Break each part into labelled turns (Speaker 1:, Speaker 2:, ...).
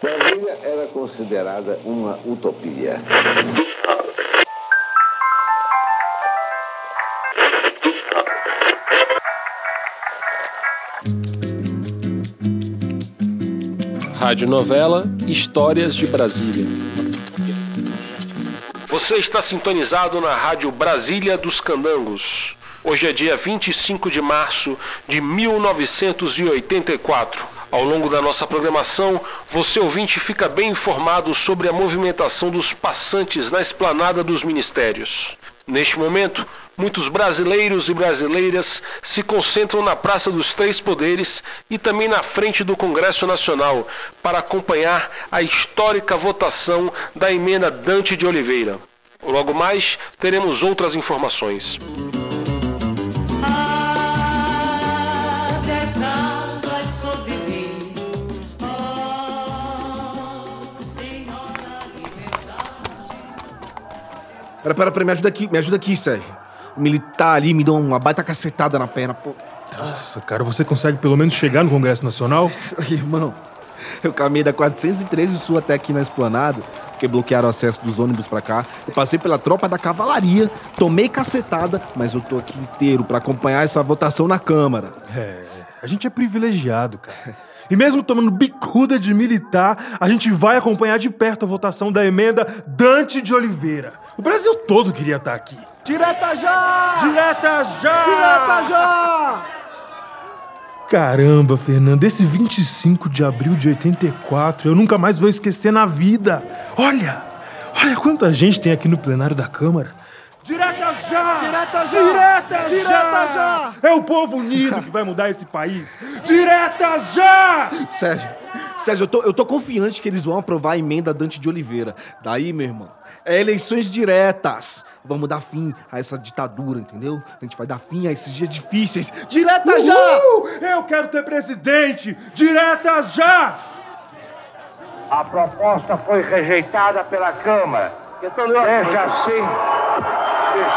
Speaker 1: Brasília era considerada uma utopia.
Speaker 2: Rádio Novela Histórias de Brasília. Você está sintonizado na Rádio Brasília dos Candangos. Hoje é dia 25 de março de 1984. Ao longo da nossa programação, você ouvinte fica bem informado sobre a movimentação dos passantes na esplanada dos ministérios. Neste momento, muitos brasileiros e brasileiras se concentram na Praça dos Três Poderes e também na frente do Congresso Nacional para acompanhar a histórica votação da emenda Dante de Oliveira. Logo mais, teremos outras informações.
Speaker 3: Pera, pera, pera, me ajuda aqui, me ajuda aqui, Sérgio. O militar ali me deu uma baita cacetada na perna, pô.
Speaker 4: Nossa, cara, você consegue pelo menos chegar no Congresso Nacional?
Speaker 3: Irmão, eu caminhei da 413 Sul até aqui na esplanada, porque bloquearam o acesso dos ônibus pra cá. Eu passei pela tropa da cavalaria, tomei cacetada, mas eu tô aqui inteiro pra acompanhar essa votação na Câmara.
Speaker 4: É, a gente é privilegiado, cara. E mesmo tomando bicuda de militar, a gente vai acompanhar de perto a votação da emenda Dante de Oliveira. O Brasil todo queria estar aqui.
Speaker 3: Direta já!
Speaker 4: Direta já!
Speaker 3: Direta já!
Speaker 4: Caramba, Fernando, esse 25 de abril de 84 eu nunca mais vou esquecer na vida. Olha, olha quanta gente tem aqui no plenário da Câmara. Direta já!
Speaker 3: Direta já!
Speaker 4: Direta,
Speaker 3: Direta já!
Speaker 4: É o povo unido que vai mudar esse país. Direta já!
Speaker 3: Sérgio, Sérgio, eu tô, eu tô confiante que eles vão aprovar a emenda Dante de Oliveira. Daí, meu irmão, é eleições diretas. Vamos dar fim a essa ditadura, entendeu? A gente vai dar fim a esses dias difíceis. Direta já!
Speaker 4: Uhul! Eu quero ter presidente! Direta já!
Speaker 5: A proposta foi rejeitada pela Câmara. Seja assim,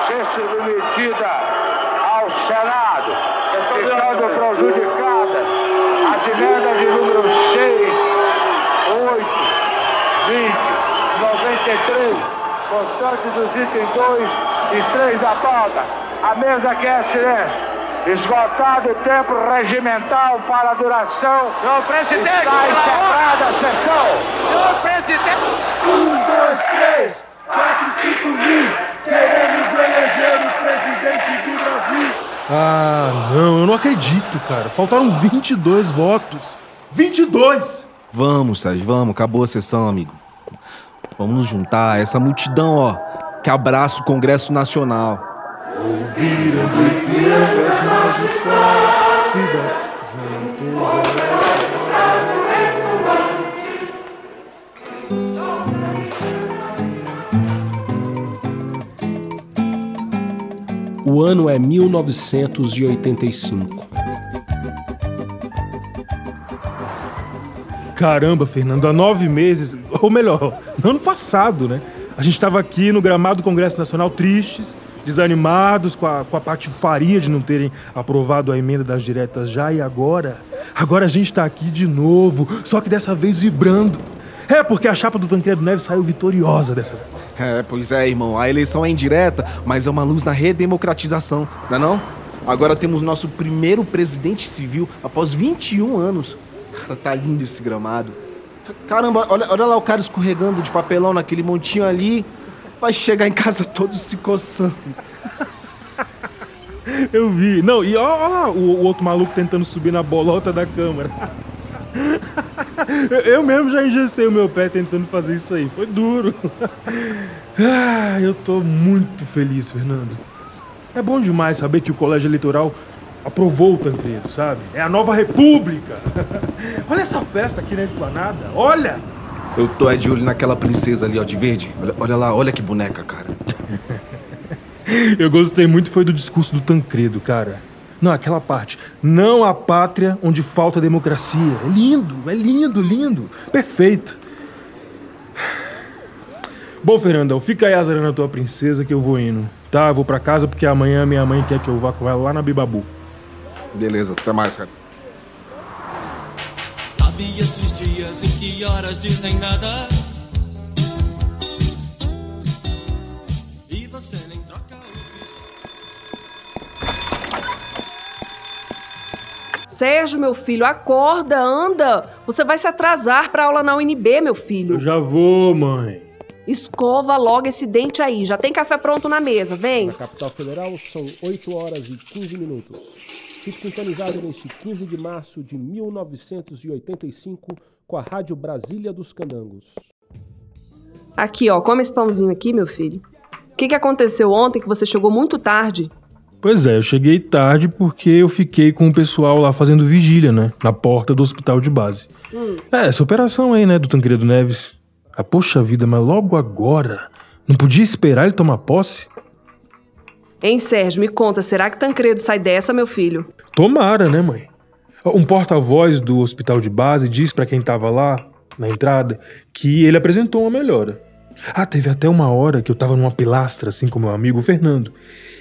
Speaker 5: ser submetida ao Senado, ficando prejudicadas as emendas de número 6, 8, 20, 93, constantes dos itens 2 e 3 da pauta. A mesa quer silêncio. Esgotado o tempo regimental para a duração. Senhor presidente, está encerrada a sessão. Senhor presidente.
Speaker 3: Um, dois, três, quatro, cinco mil. Queremos eleger o presidente do Brasil.
Speaker 4: Ah, não, eu não acredito, cara. Faltaram 22 votos. 22!
Speaker 3: Vamos, Sérgio, vamos. Acabou a sessão, amigo. Vamos nos juntar. Essa multidão, ó, que abraça o Congresso Nacional.
Speaker 4: Ouviram do piano as margens cidade.
Speaker 2: O ano é 1985.
Speaker 4: Caramba, Fernando, há nove meses, ou melhor, no ano passado, né? A gente estava aqui no gramado do Congresso Nacional tristes, desanimados com a, com a patifaria de não terem aprovado a emenda das diretas já e agora. Agora a gente está aqui de novo, só que dessa vez vibrando. É, porque a chapa do Tancredo Neves saiu vitoriosa dessa vez.
Speaker 3: É, pois é, irmão. A eleição é indireta, mas é uma luz na redemocratização, não é não? Agora temos nosso primeiro presidente civil após 21 anos. Cara, tá lindo esse gramado. Caramba, olha, olha lá o cara escorregando de papelão naquele montinho ali. Vai chegar em casa todo se coçando.
Speaker 4: Eu vi. Não, e ó lá o, o outro maluco tentando subir na bolota da câmara. Eu, mesmo já engessei o meu pé tentando fazer isso aí. Foi duro. Ah, eu tô muito feliz, Fernando. É bom demais saber que o colégio eleitoral aprovou o Tancredo, sabe? É a nova república. Olha essa festa aqui na esplanada. Olha!
Speaker 3: Eu tô é de olho naquela princesa ali, ó, de verde. Olha, olha lá, olha que boneca, cara.
Speaker 4: Eu gostei muito foi do discurso do Tancredo, cara. Não, aquela parte. Não a pátria onde falta democracia. É lindo, é lindo, lindo. Perfeito. Bom, Fernandão, fica aí azarando a tua princesa que eu vou indo. Tá, eu vou pra casa porque amanhã minha mãe quer que eu vá com ela lá na Bibabu.
Speaker 3: Beleza, até mais, cara.
Speaker 6: sabe esses dias em que horas dizem nada.
Speaker 7: Sérgio, meu filho, acorda, anda. Você vai se atrasar pra aula na UNB, meu filho.
Speaker 4: Eu já vou, mãe.
Speaker 7: Escova logo esse dente aí. Já tem café pronto na mesa, vem.
Speaker 8: Na capital federal são 8 horas e 15 minutos. Fique sintonizado neste 15 de março de 1985 com a Rádio Brasília dos Candangos.
Speaker 7: Aqui, ó, come esse pãozinho aqui, meu filho. O que, que aconteceu ontem que você chegou muito tarde?
Speaker 4: Pois é, eu cheguei tarde porque eu fiquei com o pessoal lá fazendo vigília, né? Na porta do hospital de base. É, essa operação aí, né, do Tancredo Neves. Ah, poxa vida, mas logo agora? Não podia esperar ele tomar posse?
Speaker 7: Hein, Sérgio, me conta, será que Tancredo sai dessa, meu filho?
Speaker 4: Tomara, né, mãe? Um porta-voz do hospital de base disse pra quem tava lá, na entrada, que ele apresentou uma melhora. Ah, teve até uma hora que eu tava numa pilastra, assim com meu amigo Fernando.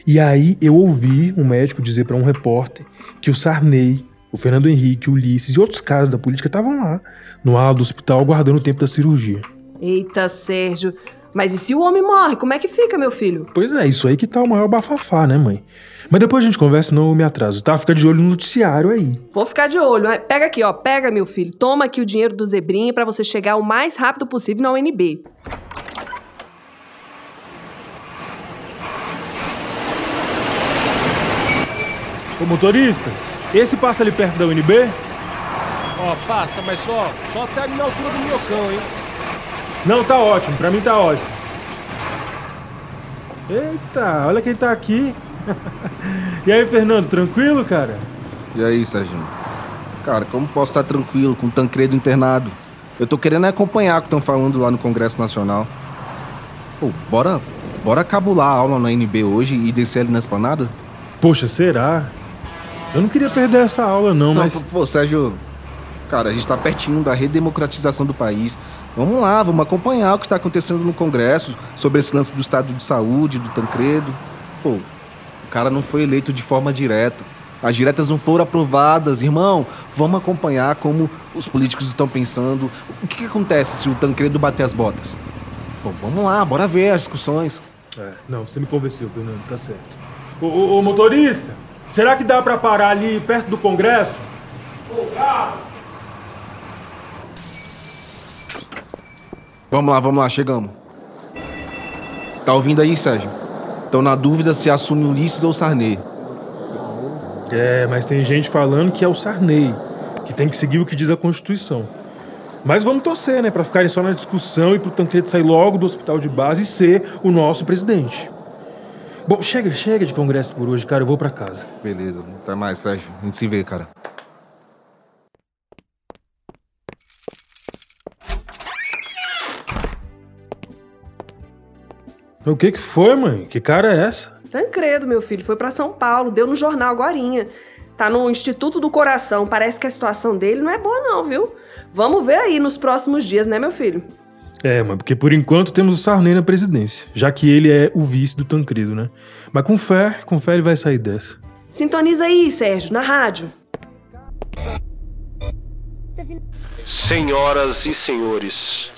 Speaker 4: E aí eu ouvi um médico dizer pra um repórter que o Sarney, o Fernando Henrique, o Ulisses e outros caras da política estavam lá, no hall do hospital, aguardando o tempo da cirurgia.
Speaker 7: Eita, Sérgio. Mas e se o homem morre? Como é que fica, meu filho?
Speaker 4: Pois é, isso aí que tá o maior bafafá, né, mãe? Mas depois a gente conversa, eu me atraso, tá? Fica de olho no noticiário aí.
Speaker 7: Vou ficar de olho. mas Pega aqui, ó. Pega, meu filho. Toma aqui o dinheiro do Zebrinha pra você chegar o mais rápido possível na UNB.
Speaker 4: Ô motorista, esse passa ali perto da UNB?
Speaker 8: Ó, passa, mas só, só até ali na altura do minhocão, hein?
Speaker 4: Não, tá ótimo, pra mim tá ótimo. Eita, olha quem tá aqui. e aí, Fernando, tranquilo, cara?
Speaker 3: E aí, Serginho? Cara, como posso estar tranquilo com o Tancredo internado? Eu tô querendo acompanhar o que estão falando lá no Congresso Nacional. Pô, bora, bora cabular a aula na NB hoje e descer ali na esplanada?
Speaker 4: Poxa, será? Eu não queria perder essa aula, não,
Speaker 3: Não,
Speaker 4: mas.
Speaker 3: pô, pô, Sérgio, cara, a gente tá pertinho da redemocratização do país. Vamos lá, vamos acompanhar o que tá acontecendo no Congresso sobre esse lance do estado de saúde, do Tancredo. Pô, o cara não foi eleito de forma direta. As diretas não foram aprovadas, irmão. Vamos acompanhar como os políticos estão pensando. O que, que acontece se o Tancredo bater as botas? Pô, vamos lá, bora ver as discussões.
Speaker 4: É, não, você me convenceu, Fernando, tá certo. Ô, ô, ô, motorista, será que dá pra parar ali perto do Congresso?
Speaker 3: Vamos lá, vamos lá, chegamos. Tá ouvindo aí, Sérgio? Estão na dúvida se assume Ulisses ou Sarney.
Speaker 4: É, mas tem gente falando que é o Sarney, que tem que seguir o que diz a Constituição. Mas vamos torcer, né, pra ficarem só na discussão e pro Tancredo sair logo do hospital de base e ser o nosso presidente. Bom, chega, chega de congresso por hoje, cara, eu vou pra casa.
Speaker 3: Beleza, até mais, Sérgio. A gente se vê, cara.
Speaker 4: O que que foi, mãe? Que cara é essa?
Speaker 7: Tancredo, meu filho, foi pra São Paulo, deu no jornal agorinha. Tá no Instituto do Coração. Parece que a situação dele não é boa não, viu? Vamos ver aí nos próximos dias, né, meu filho?
Speaker 4: É, mas porque por enquanto temos o Sarney na presidência, já que ele é o vice do Tancredo, né? Mas com fé, com fé ele vai sair dessa.
Speaker 7: Sintoniza aí, Sérgio, na rádio.
Speaker 2: Senhoras e senhores,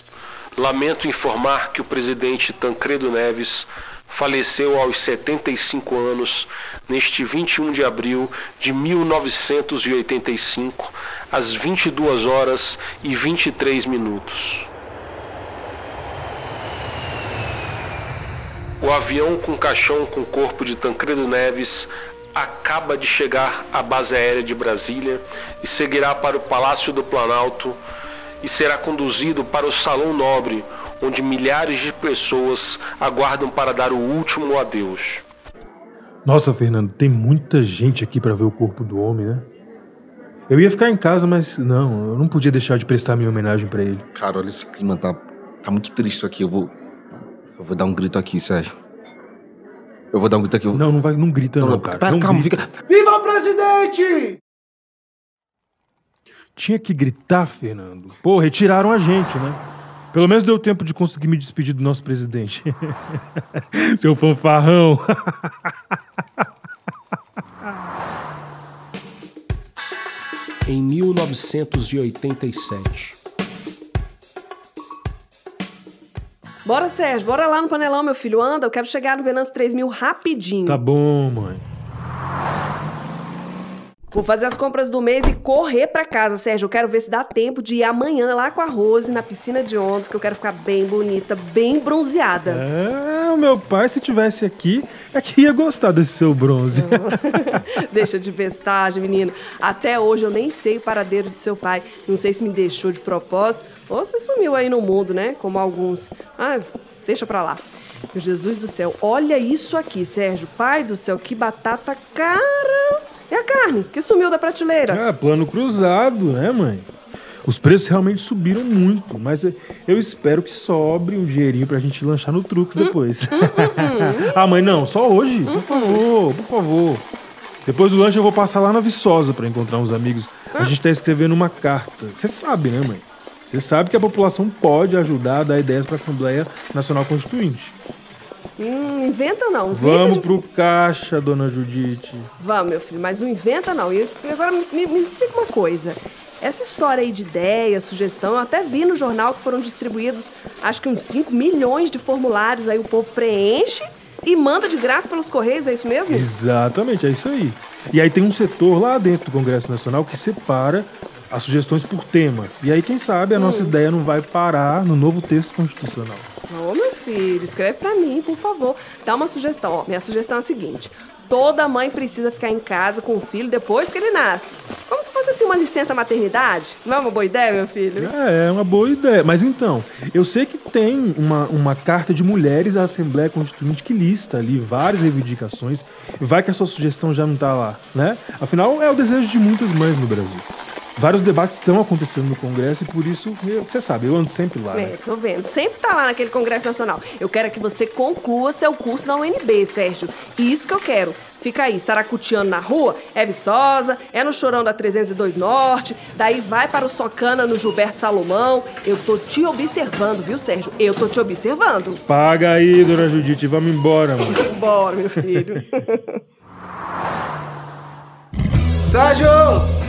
Speaker 2: lamento informar que o presidente Tancredo Neves faleceu aos 75 anos neste 21 de abril de 1985, às 22 horas e 23 minutos. O avião com caixão com o corpo de Tancredo Neves acaba de chegar à base aérea de Brasília e seguirá para o Palácio do Planalto e será conduzido para o Salão Nobre, onde milhares de pessoas aguardam para dar o último adeus.
Speaker 4: Nossa, Fernando, tem muita gente aqui pra ver o corpo do homem, né? Eu ia ficar em casa, mas não, eu não podia deixar de prestar minha homenagem pra ele.
Speaker 3: Cara, olha esse clima, tá, tá muito triste aqui. Eu vou. Eu vou dar um grito aqui, Sérgio. Eu vou dar um grito aqui. eu-
Speaker 4: Não, não vai, não grita não, cara.
Speaker 3: Pera,
Speaker 4: não
Speaker 3: calma,
Speaker 4: grita.
Speaker 3: fica. Viva o presidente!
Speaker 4: Tinha que gritar, Fernando. Pô, retiraram a gente, né? Pelo menos deu tempo de conseguir me despedir do nosso presidente. Seu fanfarrão.
Speaker 8: em 1987.
Speaker 7: Bora, Sérgio, bora lá no panelão, meu filho. Anda, eu quero chegar no Venâncio 3000 rapidinho.
Speaker 4: Tá bom, mãe.
Speaker 7: Vou fazer as compras do mês e correr pra casa, Sérgio. Eu quero ver se dá tempo de ir amanhã lá com a Rose na piscina de ondas, que eu quero ficar bem bonita, bem bronzeada.
Speaker 4: É, meu pai, se tivesse aqui, é que ia gostar desse seu bronze.
Speaker 7: Deixa de bestagem, menino. Até hoje eu nem sei o paradeiro de seu pai. Não sei se me deixou de propósito ou se sumiu aí no mundo, né? Como alguns. Mas deixa pra lá. Meu Jesus do céu, olha isso aqui, Sérgio. Pai do céu, que batata cara. É a carne que sumiu da prateleira.
Speaker 4: Ah, plano cruzado, né, mãe? Os preços realmente subiram muito, mas eu- espero que sobre um dinheirinho pra gente lanchar no Trux depois. ah, mãe, não, só hoje. Por favor, por favor. Depois do lanche eu vou passar lá na Viçosa pra encontrar uns amigos. A gente tá escrevendo uma carta. Você sabe, né, mãe? Você sabe que a população pode ajudar a dar ideias pra Assembleia Nacional Constituinte.
Speaker 7: Hum, inventa não. Inventa
Speaker 4: Vamos
Speaker 7: de-
Speaker 4: pro caixa, dona Judite.
Speaker 7: Vamos, meu filho, mas não inventa não. E agora me, me- explica uma coisa. Essa história aí de ideia, sugestão, eu até vi no jornal que foram distribuídos acho que uns 5 milhões de formulários aí o povo preenche e manda de graça pelos correios, é isso mesmo?
Speaker 4: Exatamente, é isso aí. E aí tem um setor lá dentro do Congresso Nacional que separa as sugestões por tema. E aí, quem sabe, a nossa ideia não vai parar no novo texto constitucional.
Speaker 7: Ô, meu filho, escreve pra mim, por favor. Dá uma sugestão. Ó, minha sugestão é a seguinte. Toda mãe precisa ficar em casa com o filho depois que ele nasce. Como se fosse assim uma licença maternidade. Não é uma boa ideia, meu filho?
Speaker 4: É, é uma boa ideia. Mas então, eu sei que tem uma, uma carta de mulheres à Assembleia Constituinte que lista ali várias reivindicações. Vai que a sua sugestão já não tá lá, né? Afinal, é o desejo de muitas mães no Brasil. Vários debates estão acontecendo no Congresso e por isso, eu- você sabe, eu ando sempre lá. né?
Speaker 7: É, tô vendo. Sempre tá lá naquele Congresso Nacional. Eu quero que você conclua seu curso na UNB, Sérgio. Isso que eu quero. Fica aí, saracuteando na rua, é Viçosa, é no Chorão da 302 Norte, daí vai para o Socana no Gilberto Salomão. Eu tô te observando, viu, Sérgio? Eu tô te observando.
Speaker 4: Paga aí, dona Judite, vamos embora, mano.
Speaker 7: Bora, meu filho.
Speaker 3: Sérgio!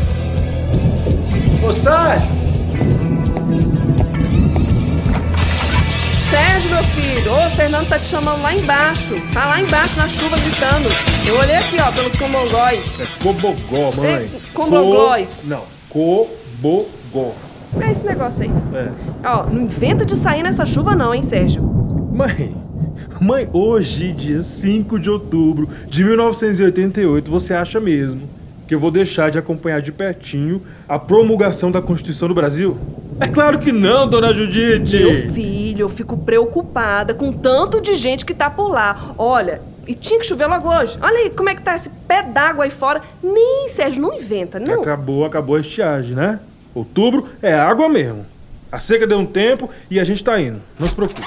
Speaker 3: Ô, Sérgio!
Speaker 7: Sérgio, meu filho, ô, o Fernando tá te chamando lá embaixo. Tá lá embaixo na chuva gritando. Eu olhei aqui, ó, pelos comongóis.
Speaker 4: É Cobogó, mãe.
Speaker 7: É, Cobogóis.
Speaker 4: Co- Não, Cobogó.
Speaker 7: É esse negócio aí.
Speaker 4: É.
Speaker 7: Ó, não inventa de sair nessa chuva não, hein, Sérgio?
Speaker 4: Mãe, mãe, hoje, dia 5 de outubro de 1988, você acha mesmo que eu vou deixar de acompanhar de pertinho a promulgação da Constituição do Brasil? É claro que não, dona Judite!
Speaker 7: Meu filho, eu fico preocupada com tanto de gente que tá por lá. Olha, e tinha que chover logo hoje. Olha aí como é que tá esse pé d'água aí fora. Nem, Sérgio, não inventa, não.
Speaker 4: Acabou, acabou a estiagem, né? Outubro é água mesmo. A seca deu um tempo e a gente tá indo. Não se preocupe.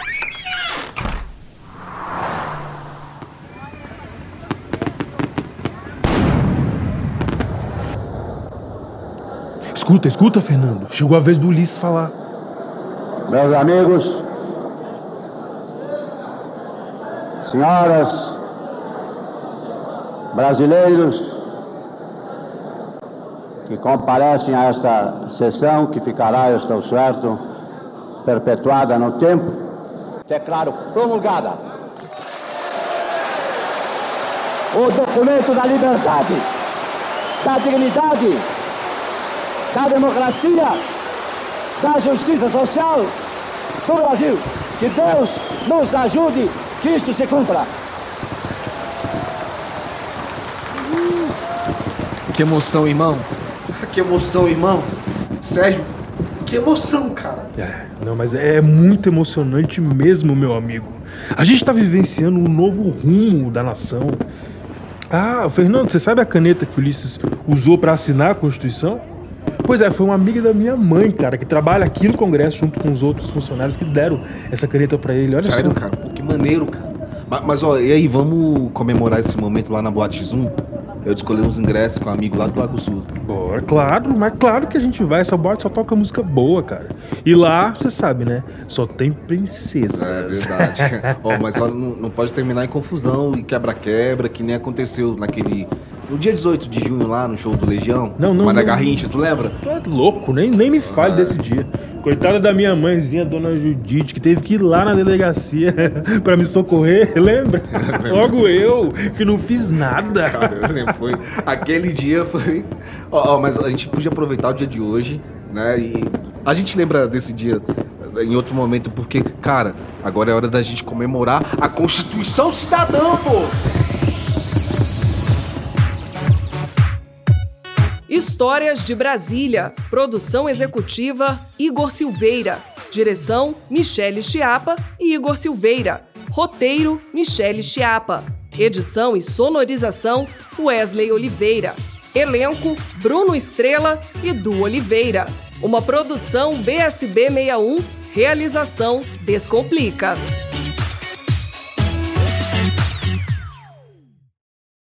Speaker 4: Escuta, escuta, Fernando. Chegou a vez do Ulisses falar.
Speaker 9: Meus amigos, senhoras, brasileiros que comparecem a esta sessão, que ficará, eu estou certo, perpetuada no tempo, declaro promulgada o documento da liberdade, da dignidade, da democracia, da justiça social do Brasil. Que Deus nos ajude que isto se cumpra.
Speaker 3: Que emoção, irmão. Que emoção, irmão. Sérgio, que emoção, cara.
Speaker 4: É, não, mas é muito emocionante mesmo, meu amigo. A gente tá vivenciando um novo rumo da nação. Ah, Fernando, você sabe a caneta que o Ulisses usou pra assinar a Constituição? Pois é, foi uma amiga da minha mãe, cara, que trabalha aqui no Congresso junto com os outros funcionários que deram essa caneta pra ele. Olha
Speaker 3: Sério,
Speaker 4: só.
Speaker 3: cara? Pô, que maneiro, cara. Mas, mas, ó, e aí, vamos comemorar esse momento lá na Boate Zoom? Eu escolhi uns ingressos com um amigo lá do Lago Sul.
Speaker 4: Bora, claro, mas claro que a gente vai. Essa boate só toca música boa, cara. E lá, você sabe, né? Só tem princesa.
Speaker 3: É verdade. Ó, mas ó, não, não pode terminar em confusão e quebra-quebra, que nem aconteceu naquele No dia 18 de junho, lá no show do Legião,
Speaker 4: Não, não,
Speaker 3: Mané
Speaker 4: não.
Speaker 3: Garrincha, tu lembra?
Speaker 4: Tu é louco, nem, nem me fale
Speaker 3: Ah.
Speaker 4: desse dia. Coitada da minha mãezinha, dona Judite, que teve que ir lá na delegacia pra me socorrer, lembra? Logo eu, que não fiz nada.
Speaker 3: Cara, eu lembro, foi. Aquele dia foi. Ó, ó, mas a gente podia aproveitar o dia de hoje, né? E a gente lembra desse dia em outro momento, porque, cara, agora é hora da gente comemorar a Constituição Cidadã, pô!
Speaker 7: Histórias de Brasília. Produção executiva Igor Silveira. Direção Michele Chiapa e Igor Silveira. Roteiro Michele Chiapa. Edição e sonorização Wesley Oliveira. Elenco Bruno Estrela e Du Oliveira. Uma produção BSB 61. Realização Descomplica.